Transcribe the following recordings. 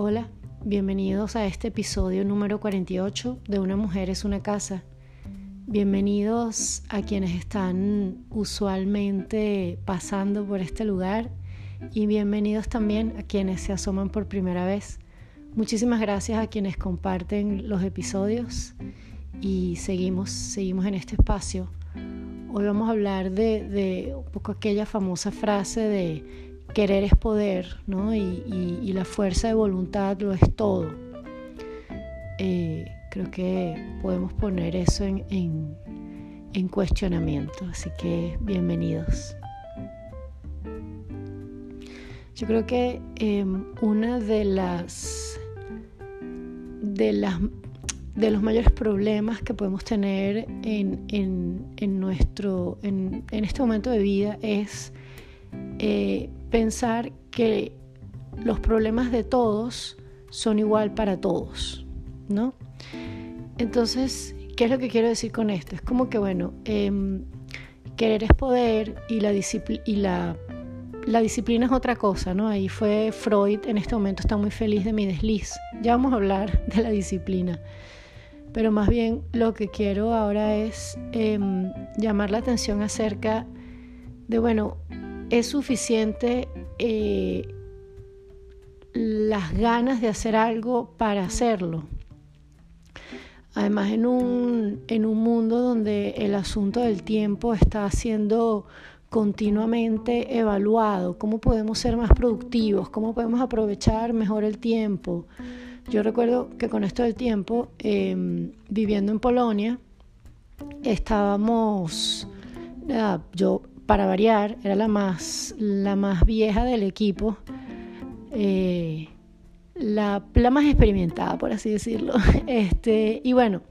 Hola, bienvenidos a este episodio número 48 de Una mujer es una casa. Bienvenidos a quienes están usualmente pasando por este lugar y bienvenidos también a quienes se asoman por primera vez. Muchísimas gracias a quienes comparten los episodios y seguimos, seguimos en este espacio. Hoy vamos a hablar de, de un poco aquella famosa frase de querer es poder, ¿no? Y, la fuerza de voluntad lo es todo. Eh, creo que podemos poner eso en, cuestionamiento, así que bienvenidos. Yo creo que em, una de las de las de los mayores problemas que podemos tener en, nuestro en, este momento de vida es eh, pensar que los problemas de todos son igual para todos, ¿no? Entonces, ¿qué es lo que quiero decir con esto? Es como que, bueno, em, querer es poder y la, y la, disciplina es otra cosa, ¿no? Ahí fue Freud, en este momento está muy feliz de mi desliz. Ya vamos a hablar de la disciplina. Pero más bien lo que quiero ahora es em, llamar la atención acerca de, bueno, es suficiente eh, las ganas de hacer algo para hacerlo. Además, en un, en un mundo donde el asunto del tiempo está siendo continuamente evaluado, cómo podemos ser más productivos, cómo podemos aprovechar mejor el tiempo. Yo recuerdo que con esto del tiempo, em, viviendo en Polonia, estábamos, yo para variar, era la más, la más vieja del equipo, eh, la, más experimentada, por así decirlo. Este, y bueno,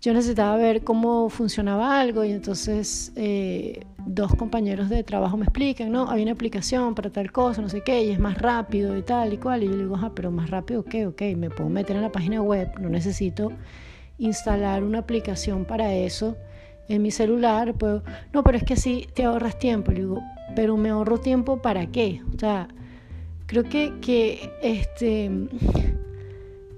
yo necesitaba ver cómo funcionaba algo y entonces eh, dos compañeros de trabajo me explican, ¿no? Hay una aplicación para tal cosa, no sé qué, y es más rápido y tal y cual. Y yo le digo, ah, pero más rápido qué, ok, me puedo meter en la página web, no necesito instalar una aplicación para eso en mi celular, pues, no, pero es que así te ahorras tiempo. Le digo, pero me ahorro tiempo para qué? O sea, creo que, que este,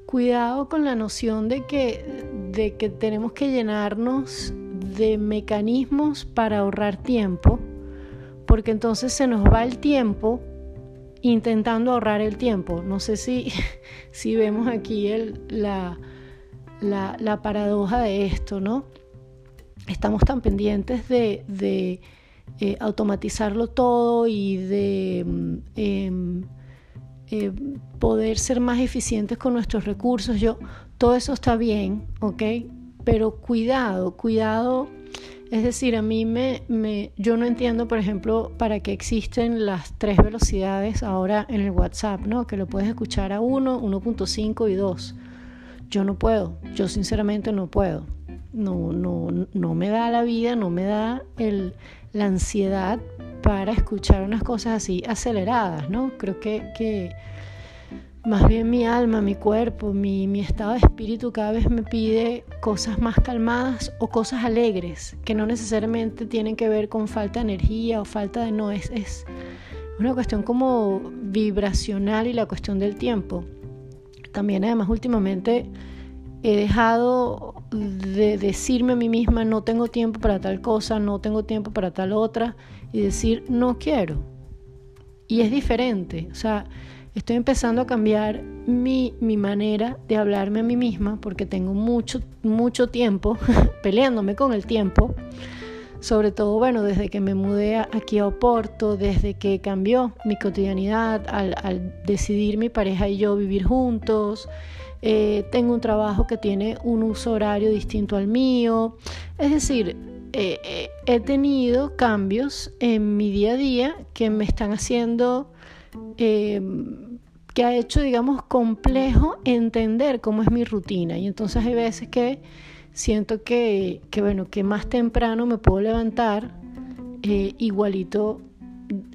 cuidado con la noción de que, de que tenemos que llenarnos de mecanismos para ahorrar tiempo, porque entonces se nos va el tiempo intentando ahorrar el tiempo. No sé si, si vemos aquí el, la, la, la paradoja de esto, ¿no? Estamos tan pendientes de, eh, automatizarlo todo y de mm, em, eh, poder ser más eficientes con nuestros recursos. Yo, todo eso está bien, ¿ok? Pero cuidado, cuidado. Es decir, a mí me, me, yo no entiendo, por ejemplo, para qué existen las tres velocidades ahora en el WhatsApp, ¿no? Que lo puedes escuchar a 1, 1.5 y 2. Yo no puedo, yo sinceramente no puedo no, no, no me da la vida, no me da el, la ansiedad para escuchar unas cosas así aceleradas, ¿no? Creo que, que más bien mi alma, mi cuerpo, mi, mi, estado de espíritu cada vez me pide cosas más calmadas o cosas alegres, que no necesariamente tienen que ver con falta de energía o falta de no, es, es una cuestión como vibracional y la cuestión del tiempo. También además últimamente he dejado de decirme a mí misma no tengo tiempo para tal cosa, no tengo tiempo para tal otra y decir no quiero. Y es diferente, o sea, estoy empezando a cambiar mi, mi manera de hablarme a mí misma porque tengo mucho, mucho tiempo peleándome con el tiempo. Sobre todo, bueno, desde que me mudé aquí a Oporto, desde que cambió mi cotidianidad al, al decidir mi pareja y yo vivir juntos, eh, tengo un trabajo que tiene un uso horario distinto al mío. Es decir, eh, eh, he tenido cambios en mi día a día que me están haciendo, que ha hecho, digamos, complejo entender cómo es mi rutina. Y entonces hay veces que siento que, bueno, que más temprano me puedo levantar igualito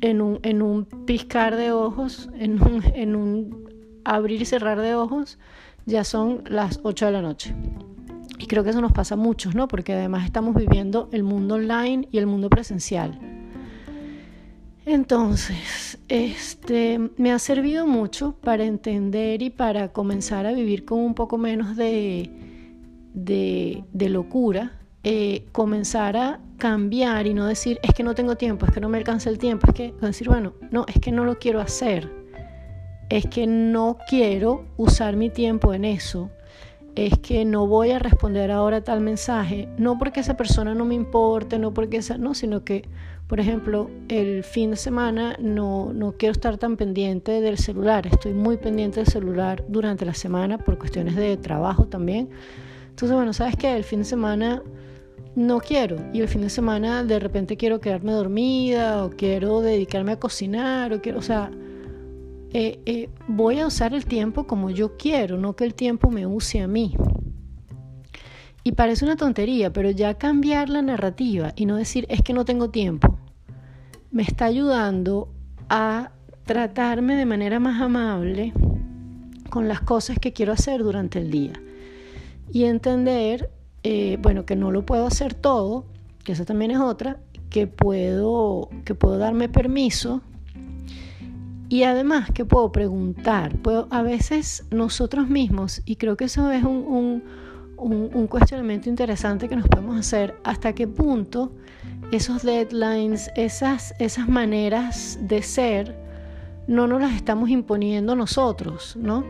en un, en un piscar de ojos, en un, en un abrir y cerrar de ojos, ya son las 8 de la noche. Y creo que eso nos pasa a muchos, ¿no? Porque además estamos viviendo el mundo online y el mundo presencial. Entonces, este me ha servido mucho para entender y para comenzar a vivir con un poco menos de, de, locura, eh, comenzar a cambiar y no decir, es que no tengo tiempo, es que no me alcanza el tiempo, es que decir, bueno, no, es que no lo quiero hacer, es que no quiero usar mi tiempo en eso, es que no voy a responder ahora tal mensaje, no porque esa persona no me importe, no porque esa, no, sino que por ejemplo, el fin de semana no, no quiero estar tan pendiente del celular, estoy muy pendiente del celular durante la semana por cuestiones de trabajo también. Entonces, bueno, ¿sabes qué? El fin de semana no quiero y el fin de semana de repente quiero quedarme dormida o quiero dedicarme a cocinar o quiero, o sea, eh, eh, voy a usar el tiempo como yo quiero, no que el tiempo me use a mí. Y parece una tontería, pero ya cambiar la narrativa y no decir es que no tengo tiempo, me está ayudando a tratarme de manera más amable con las cosas que quiero hacer durante el día. Y entender, eh, bueno, que no lo puedo hacer todo, que esa también es otra, que puedo, que puedo darme permiso y además que puedo preguntar. Puedo, a veces nosotros mismos, y creo que eso es un, un, un cuestionamiento interesante que nos podemos hacer, hasta qué punto esos deadlines, esas, esas maneras de ser, no nos las estamos imponiendo nosotros, ¿no?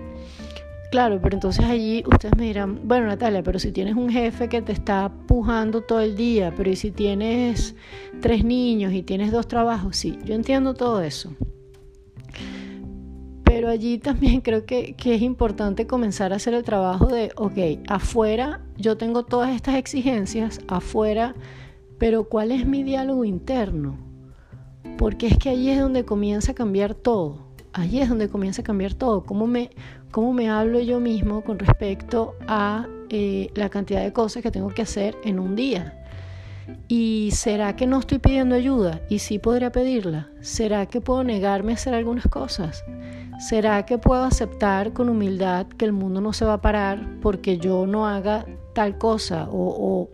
Claro, pero entonces allí ustedes me dirán, bueno Natalia, pero si tienes un jefe que te está pujando todo el día, pero ¿y si tienes tres niños y tienes dos trabajos? Sí, yo entiendo todo eso. Pero allí también creo que, que es importante comenzar a hacer el trabajo de, ok, afuera yo tengo todas estas exigencias, afuera pero ¿cuál es mi diálogo interno? Porque es que allí es donde comienza a cambiar todo. Allí es donde comienza a cambiar todo. ¿Cómo me, cómo me hablo yo mismo con respecto a eh, la cantidad de cosas que tengo que hacer en un día? ¿Y será que no estoy pidiendo ayuda? ¿Y sí podría pedirla? ¿Será que puedo negarme a hacer algunas cosas? ¿Será que puedo aceptar con humildad que el mundo no se va a parar porque yo no haga tal cosa? O,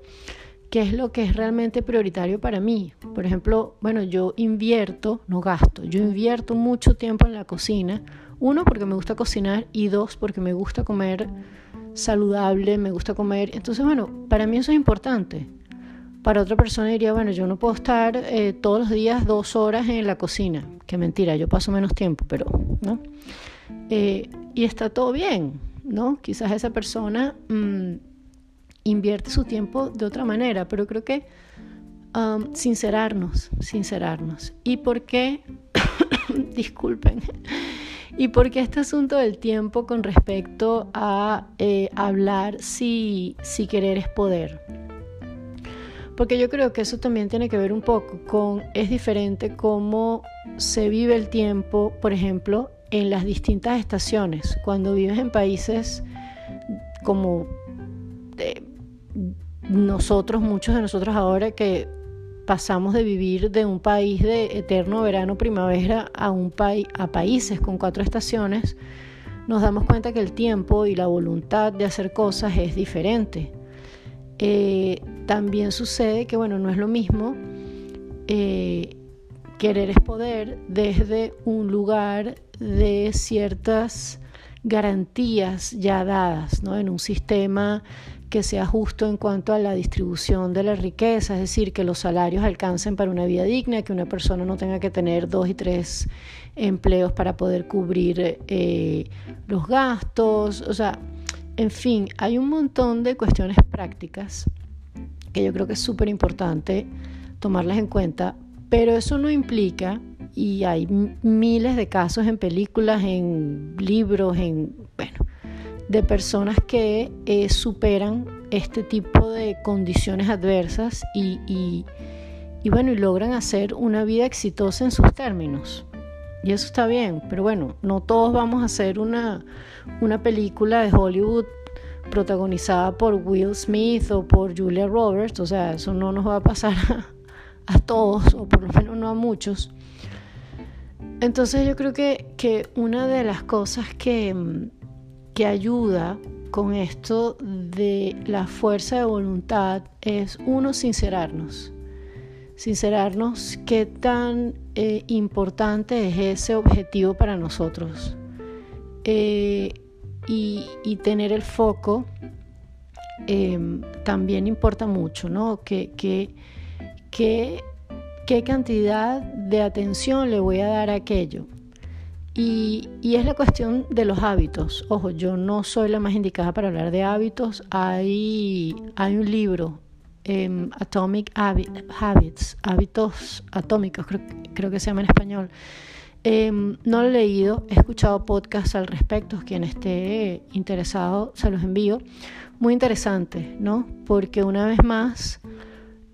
qué es lo que es realmente prioritario para mí. Por ejemplo, bueno, yo invierto, no gasto, yo invierto mucho tiempo en la cocina. Uno, porque me gusta cocinar y dos, porque me gusta comer saludable, me gusta comer. Entonces, bueno, para mí eso es importante. Para otra persona diría, bueno, yo no puedo estar eh, todos los días dos horas en la cocina. Qué mentira, yo paso menos tiempo, pero, ¿no? Eh, y está todo bien, ¿no? Quizás esa persona... Mm, invierte su tiempo de otra manera, pero creo que um, sincerarnos, sincerarnos. ¿Y por qué? Disculpen. ¿Y por qué este asunto del tiempo con respecto a eh, hablar si, si querer es poder? Porque yo creo que eso también tiene que ver un poco con, es diferente cómo se vive el tiempo, por ejemplo, en las distintas estaciones. Cuando vives en países como de, nosotros, muchos de nosotros ahora que pasamos de vivir de un país de eterno verano, primavera a, un país a países con cuatro estaciones, nos damos cuenta que el tiempo y la voluntad de hacer cosas es diferente. Eh, también sucede que, bueno, no es lo mismo eh, querer es poder desde un lugar de ciertas garantías ya dadas, ¿no? En un sistema que sea justo en cuanto a la distribución de la riqueza, es decir, que los salarios alcancen para una vida digna, que una persona no tenga que tener dos y tres empleos para poder cubrir eh, los gastos, o sea, en fin, hay un montón de cuestiones prácticas que yo creo que es súper importante tomarlas en cuenta, pero eso no implica, y hay miles de casos en películas, en libros, en, bueno, de personas que eh, superan este tipo de condiciones adversas y, y, bueno, y logran hacer una vida exitosa en sus términos. Y eso está bien, pero bueno, no todos vamos a hacer una, una película de Hollywood protagonizada por Will Smith o por Julia Roberts, o sea, eso no nos va a pasar a, todos, o por lo menos no a muchos. Entonces yo creo que, que una de las cosas que, que ayuda con esto de la fuerza de voluntad es uno sincerarnos. Sincerarnos qué tan eh, importante es ese objetivo para nosotros. Eh, y, tener el foco em, también importa mucho, ¿no? ¿Qué, qué, qué, cantidad de atención le voy a dar a aquello? Y, es la cuestión de los hábitos. Ojo, yo no soy la más indicada para hablar de hábitos. Hay, hay un libro, em, Atomic Habits, hábitos atómicos, creo, creo que se llama en español, Em, no lo he leído, he escuchado podcasts al respecto, quien esté interesado se los envío. Muy interesante, ¿no? Porque una vez más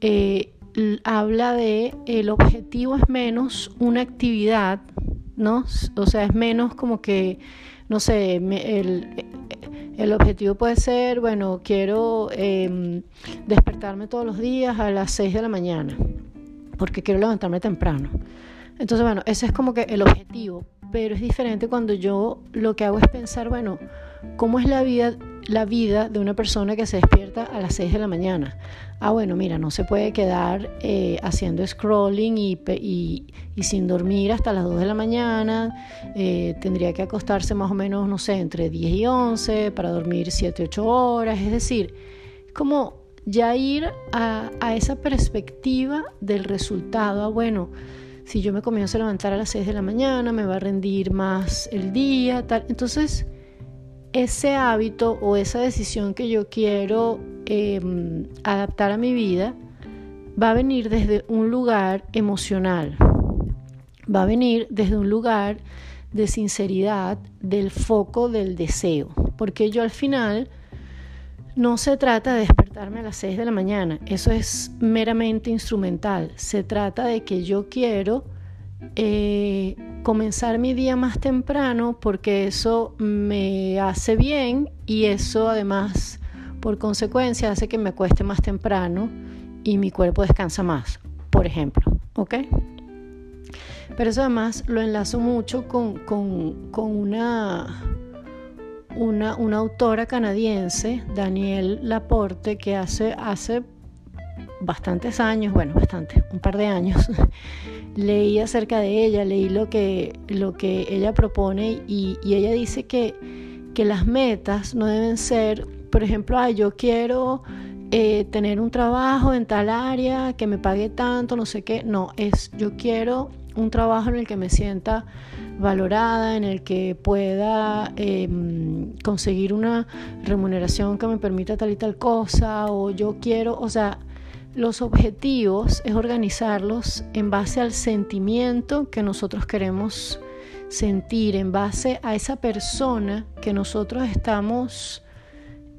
eh, habla de el objetivo es menos una actividad, ¿no? O sea, es menos como que, no sé, el, el objetivo puede ser, bueno, quiero em, despertarme todos los días a las 6 de la mañana, porque quiero levantarme temprano. Entonces, bueno, ese es como que el objetivo, pero es diferente cuando yo lo que hago es pensar, bueno, ¿cómo es la vida, la vida de una persona que se despierta a las 6 de la mañana? Ah, bueno, mira, no se puede quedar eh, haciendo scrolling y, sin dormir hasta las 2 de la mañana, eh, tendría que acostarse más o menos, no sé, entre 10 y 11 para dormir 7, 8 horas, es decir, como ya ir a, a esa perspectiva del resultado, ah, bueno, si yo me comienzo a levantar a las 6 de la mañana, me va a rendir más el día, tal. Entonces, ese hábito o esa decisión que yo quiero em, adaptar a mi vida va a venir desde un lugar emocional, va a venir desde un lugar de sinceridad, del foco del deseo, porque yo al final no se trata de despertarme a las 6 de la mañana, eso es meramente instrumental. Se trata de que yo quiero eh, comenzar mi día más temprano porque eso me hace bien y eso además por consecuencia hace que me acueste más temprano y mi cuerpo descansa más, por ejemplo. ¿Ok? Pero eso además lo enlazo mucho con, con una una, autora canadiense, Danielle Laporte, que hace, hace bastantes años, bueno, bastante, un par de años, leí acerca de ella, leí lo que, lo que ella propone y, ella dice que, que, las metas no deben ser, por ejemplo, ay, yo quiero eh, tener un trabajo en tal área que me pague tanto, no sé qué, no, es yo quiero un trabajo en el que me sienta valorada, en el que pueda em, conseguir una remuneración que me permita tal y tal cosa, o yo quiero, o sea, los objetivos es organizarlos en base al sentimiento que nosotros queremos sentir, en base a esa persona que nosotros estamos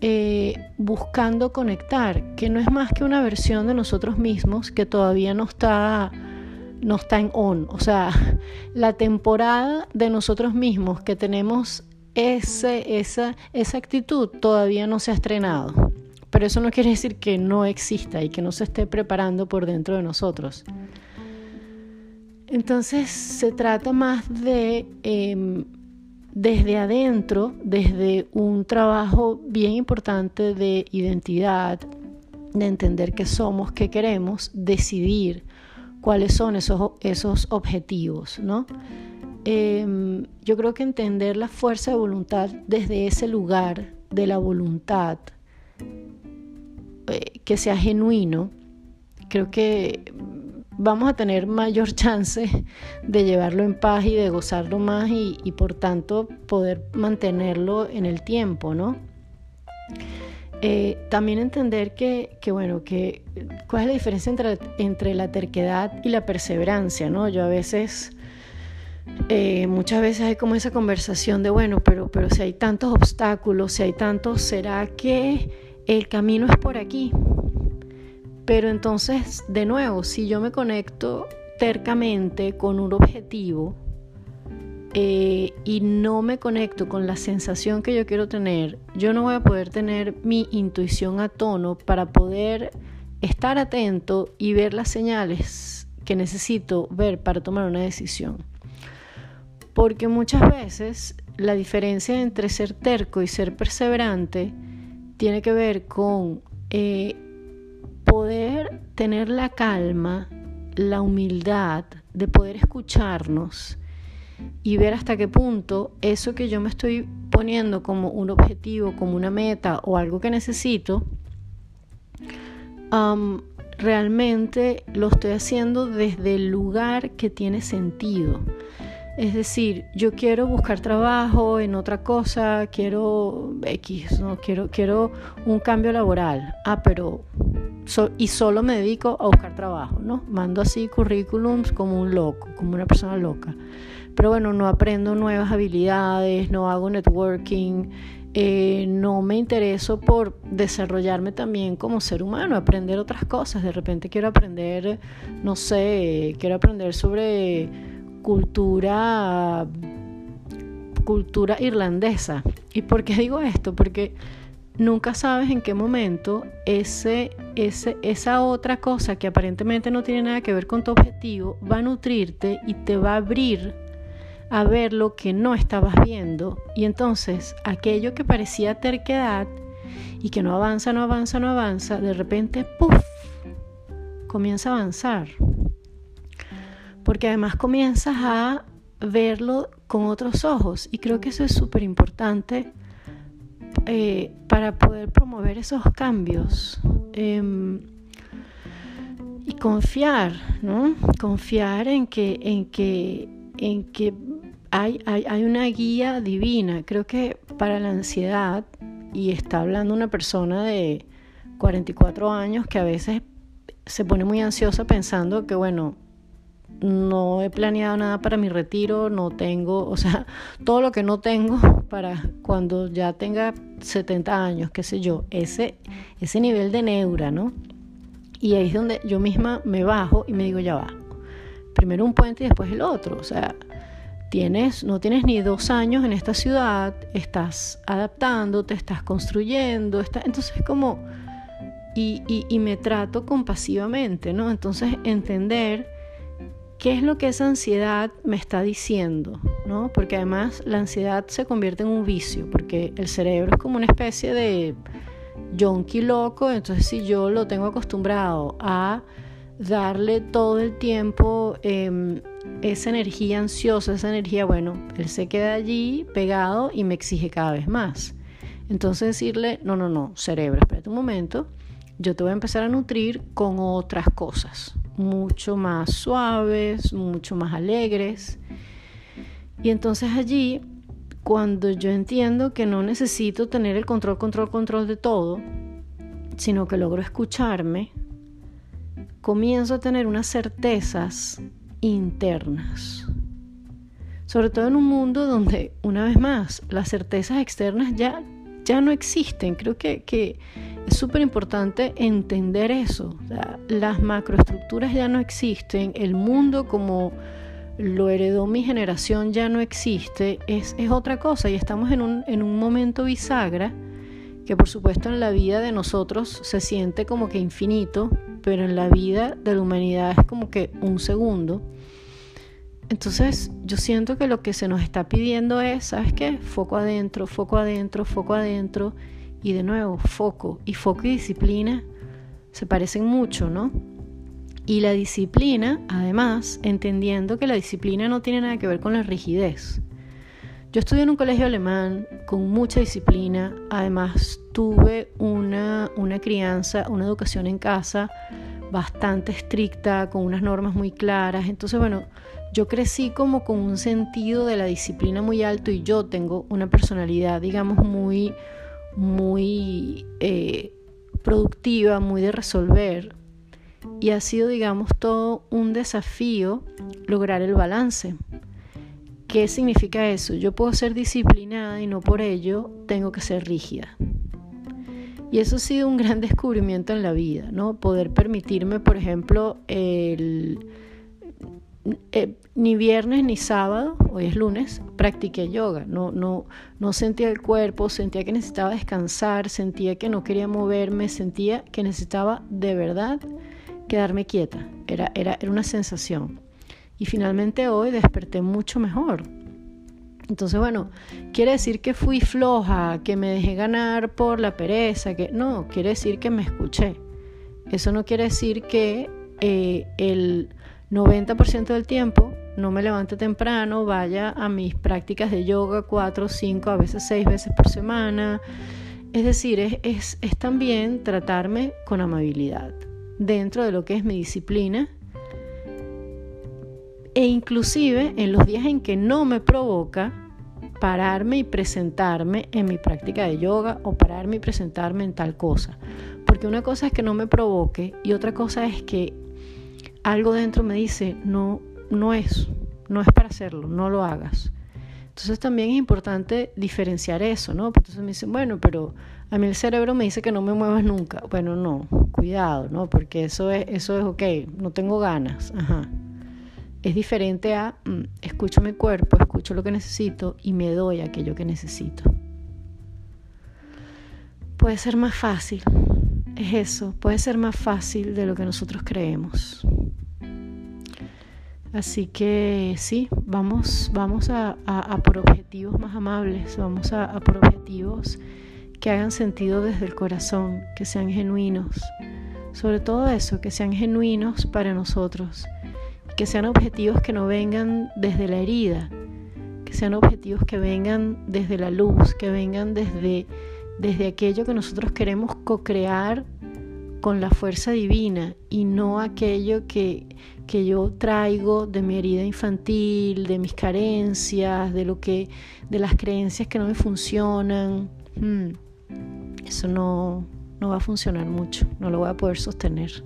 eh, buscando conectar, que no es más que una versión de nosotros mismos que todavía no está no está en on. O sea, la temporada de nosotros mismos que tenemos ese, esa, esa actitud todavía no se ha estrenado. Pero eso no quiere decir que no exista y que no se esté preparando por dentro de nosotros. Entonces se trata más de em, desde adentro, desde un trabajo bien importante de identidad, de entender qué somos, qué queremos, decidir cuáles son esos, esos objetivos, ¿no? Em, yo creo que entender la fuerza de voluntad desde ese lugar de la voluntad, eh, que sea genuino, creo que vamos a tener mayor chance de llevarlo en paz y de gozarlo más y, y por tanto poder mantenerlo en el tiempo, ¿no? Eh, también entender que, bueno, que cuál es la diferencia entre, entre, la terquedad y la perseverancia, ¿no? Yo a veces, eh, muchas veces hay como esa conversación de, bueno, pero, pero si hay tantos obstáculos, si hay tantos, ¿será que el camino es por aquí? Pero entonces, de nuevo, si yo me conecto tercamente con un objetivo, eh, y no me conecto con la sensación que yo quiero tener, yo no voy a poder tener mi intuición a tono para poder estar atento y ver las señales que necesito ver para tomar una decisión. Porque muchas veces la diferencia entre ser terco y ser perseverante tiene que ver con eh, poder tener la calma, la humildad de poder escucharnos y ver hasta qué punto eso que yo me estoy poniendo como un objetivo, como una meta o algo que necesito, realmente lo estoy haciendo desde el lugar que tiene sentido. Es decir, yo quiero buscar trabajo en otra cosa, quiero X, ¿no? quiero, quiero un cambio laboral. Ah, pero y solo me dedico a buscar trabajo, ¿no? Mando así currículums como un loco, como una persona loca. Pero bueno, no aprendo nuevas habilidades, no hago networking, eh, no me intereso por desarrollarme también como ser humano, aprender otras cosas. De repente quiero aprender, no sé, quiero aprender sobre cultura cultura irlandesa. ¿Y por qué digo esto? Porque nunca sabes en qué momento ese, ese, esa otra cosa que aparentemente no tiene nada que ver con tu objetivo va a nutrirte y te va a abrir a ver lo que no estabas viendo y entonces aquello que parecía terquedad y que no avanza, no avanza, no avanza, de repente, ¡puff!, comienza a avanzar. Porque además comienzas a verlo con otros ojos y creo que eso es súper importante eh, para poder promover esos cambios. Em, y confiar, ¿no? Confiar en que, en que hay, hay, una guía divina. Creo que para la ansiedad, y está hablando una persona de 44 años que a veces se pone muy ansiosa pensando que, bueno, no he planeado nada para mi retiro, no tengo, o sea, todo lo que no tengo para cuando ya tenga 70 años, qué sé yo, ese, ese nivel de neura, ¿no? Y ahí es donde yo misma me bajo y me digo, ya va, primero un puente y después el otro, o sea, tienes, no tienes ni dos años en esta ciudad, estás adaptándote, estás construyendo, está, entonces como, y, y, me trato compasivamente, ¿no? Entonces entender qué es lo que esa ansiedad me está diciendo, ¿no? Porque además la ansiedad se convierte en un vicio, porque el cerebro es como una especie de yonki loco, entonces si yo lo tengo acostumbrado a darle todo el tiempo em, esa energía ansiosa, esa energía, bueno, él se queda allí pegado y me exige cada vez más. Entonces decirle, no, no, no, cerebro, espérate un momento, yo te voy a empezar a nutrir con otras cosas, mucho más suaves, mucho más alegres. Y entonces allí, cuando yo entiendo que no necesito tener el control, control, control de todo, sino que logro escucharme, comienzo a tener unas certezas internas. Sobre todo en un mundo donde, una vez más, las certezas externas ya, ya no existen. Creo que, es súper importante entender eso. las macroestructuras ya no existen, el mundo como lo heredó mi generación ya no existe, es, es otra cosa y estamos en un, en un momento bisagra que por supuesto en la vida de nosotros se siente como que infinito, pero en la vida de la humanidad es como que un segundo. Entonces yo siento que lo que se nos está pidiendo es, ¿sabes qué? Foco adentro, foco adentro, foco adentro y de nuevo foco. Y foco y disciplina se parecen mucho, ¿no? Y la disciplina, además, entendiendo que la disciplina no tiene nada que ver con la rigidez. Yo estudié en un colegio alemán con mucha disciplina, además tuve una, una crianza, una educación en casa bastante estricta, con unas normas muy claras. Entonces, bueno, yo crecí como con un sentido de la disciplina muy alto y yo tengo una personalidad, digamos, muy, muy eh, productiva, muy de resolver. Y ha sido, digamos, todo un desafío lograr el balance. ¿Qué significa eso? Yo puedo ser disciplinada y no por ello tengo que ser rígida. Y eso ha sido un gran descubrimiento en la vida, ¿no? Poder permitirme, por ejemplo, el, eh, ni viernes ni sábado, hoy es lunes, practiqué yoga. No, no, no sentía el cuerpo, sentía que necesitaba descansar, sentía que no quería moverme, sentía que necesitaba de verdad quedarme quieta. Era, era, era una sensación. Y finalmente hoy desperté mucho mejor. Entonces, bueno, quiere decir que fui floja, que me dejé ganar por la pereza, que no, quiere decir que me escuché. Eso no quiere decir que eh, el, 90% del tiempo no me levante temprano, vaya a mis prácticas de yoga cuatro, cinco, a veces seis veces por semana. Es decir, es también tratarme con amabilidad dentro de lo que es mi disciplina e inclusive en los días en que no me provoca pararme y presentarme en mi práctica de yoga o pararme y presentarme en tal cosa. Porque una cosa es que no me provoque y otra cosa es que algo dentro me dice, no, no es, no es para hacerlo, no lo hagas. Entonces también es importante diferenciar eso, ¿no? Porque entonces me dicen, bueno, pero a mí el cerebro me dice que no me muevas nunca. Bueno, no, cuidado, ¿no? Porque eso es, eso es ok, no tengo ganas. Ajá. Es diferente a mm, escucho mi cuerpo, escucho lo que necesito y me doy aquello que necesito. Puede ser más fácil, es eso, puede ser más fácil de lo que nosotros creemos. Así que sí, vamos, vamos a, por objetivos más amables, vamos a, por objetivos que hagan sentido desde el corazón, que sean genuinos. Sobre todo eso, que sean genuinos para nosotros, que sean objetivos que no vengan desde la herida, que sean objetivos que vengan desde la luz, que vengan desde, desde aquello que nosotros queremos co-crear con la fuerza divina y no aquello que, que yo traigo de mi herida infantil, de mis carencias, de lo que, de las creencias que no me funcionan. Hmm, eso no, no va a funcionar mucho, no lo voy a poder sostener.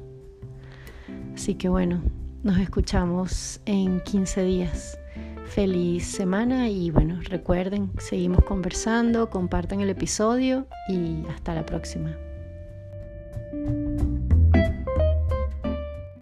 Así que bueno, nos escuchamos en 15 días. Feliz semana y bueno, recuerden, seguimos conversando, compartan el episodio y hasta la próxima.